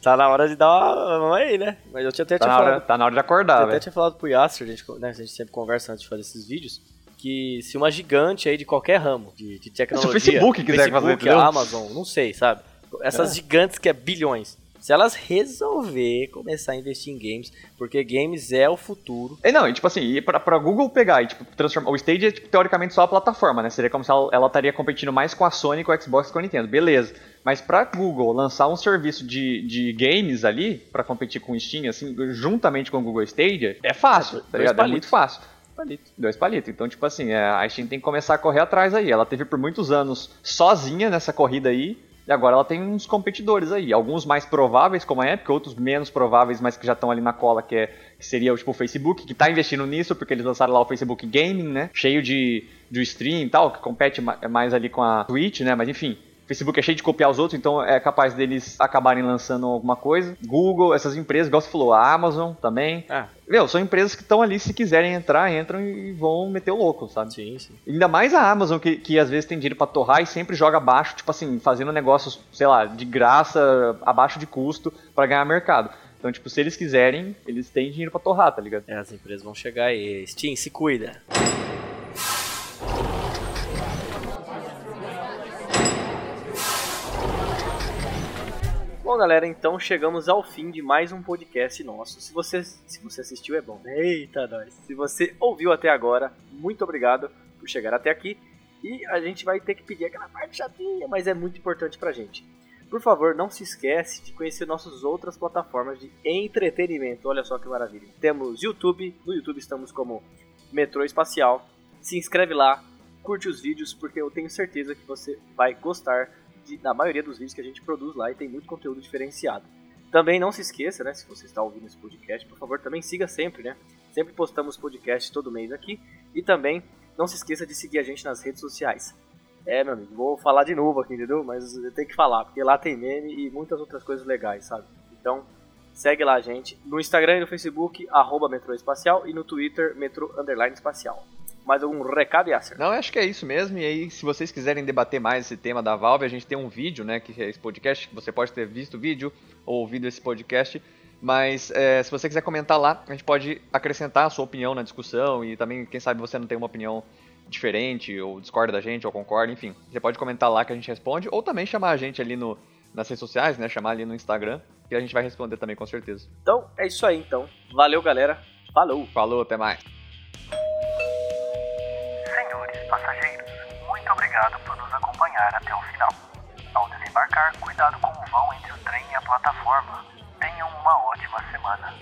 Tá na hora de dar uma aí, né? Mas eu tinha até tá tinha falado. Hora, tá na hora de acordar, velho. Eu até tinha falado pro Yasser, a gente, né, a gente sempre conversa antes de fazer esses vídeos que se uma gigante aí de qualquer ramo de, de tecnologia, se o Facebook quiser Facebook, fazer, a Amazon, não sei, sabe? Essas é. gigantes que é bilhões. Se elas resolver começar a investir em games, porque games é o futuro. É, não, e tipo assim, e pra, pra Google pegar e tipo, transformar. O Stadia é tipo, teoricamente só a plataforma, né? Seria como se ela, ela estaria competindo mais com a Sony, com o Xbox e com a Nintendo. Beleza. Mas pra Google lançar um serviço de, de games ali, para competir com o Steam, assim, juntamente com o Google Stadia, é fácil, tá ligado? É muito fácil. Palito. Dois palitos. Então, tipo assim, é, a Steam tem que começar a correr atrás aí. Ela teve por muitos anos sozinha nessa corrida aí E agora ela tem uns competidores aí, alguns mais prováveis, como a Epic, outros menos prováveis, mas que já estão ali na cola, que, é, que seria tipo, o Facebook, que está investindo nisso, porque eles lançaram lá o Facebook Gaming, né? Cheio de, de stream e tal, que compete mais ali com a Twitch, né? Mas enfim, Facebook é cheio de copiar os outros, então é capaz deles acabarem lançando alguma coisa. Google, essas empresas, igual você falou, a Amazon também. É. Meu, são empresas que estão ali, se quiserem entrar, entram e vão meter o louco, sabe? Sim, sim. Ainda mais a Amazon, que, que às vezes tem dinheiro pra torrar e sempre joga abaixo, tipo assim, fazendo negócios, sei lá, de graça, abaixo de custo, para ganhar mercado. Então, tipo, se eles quiserem, eles têm dinheiro pra torrar, tá ligado? É, as empresas vão chegar aí. Steam, se cuida. Bom, galera, então chegamos ao fim de mais um podcast nosso. Se você, se você assistiu, é bom. Eita, nós. Se você ouviu até agora, muito obrigado por chegar até aqui. E a gente vai ter que pedir aquela parte chatinha, mas é muito importante pra gente. Por favor, não se esquece de conhecer nossas outras plataformas de entretenimento. Olha só que maravilha. Temos YouTube, no YouTube estamos como Metrô Espacial. Se inscreve lá, curte os vídeos, porque eu tenho certeza que você vai gostar de, da maioria dos vídeos que a gente produz lá e tem muito conteúdo diferenciado. Também não se esqueça, né, se você está ouvindo esse podcast, por favor, também siga sempre, né? Sempre postamos podcast todo mês aqui e também não se esqueça de seguir a gente nas redes sociais. É, meu amigo, vou falar de novo aqui, entendeu? Mas eu tenho que falar, porque lá tem meme e muitas outras coisas legais, sabe? Então, segue lá a gente no Instagram e no Facebook, arroba Metrô Espacial e no Twitter, Metrô Underline Espacial. Mais algum recado, Yasser? Não, acho que é isso mesmo. E aí, se vocês quiserem debater mais esse tema da Valve, a gente tem um vídeo, né, que é esse podcast, que você pode ter visto o vídeo ou ouvido esse podcast. Mas é, se você quiser comentar lá, a gente pode acrescentar a sua opinião na discussão e também, quem sabe, você não tem uma opinião diferente, ou discorda da gente, ou concorda, enfim. Você pode comentar lá que a gente responde, ou também chamar a gente ali no, nas redes sociais, né? Chamar ali no Instagram, que a gente vai responder também, com certeza. Então, é isso aí, então. Valeu, galera. Falou. Falou, até mais. cuidado com o vão entre o trem e a plataforma. Tenham uma ótima semana.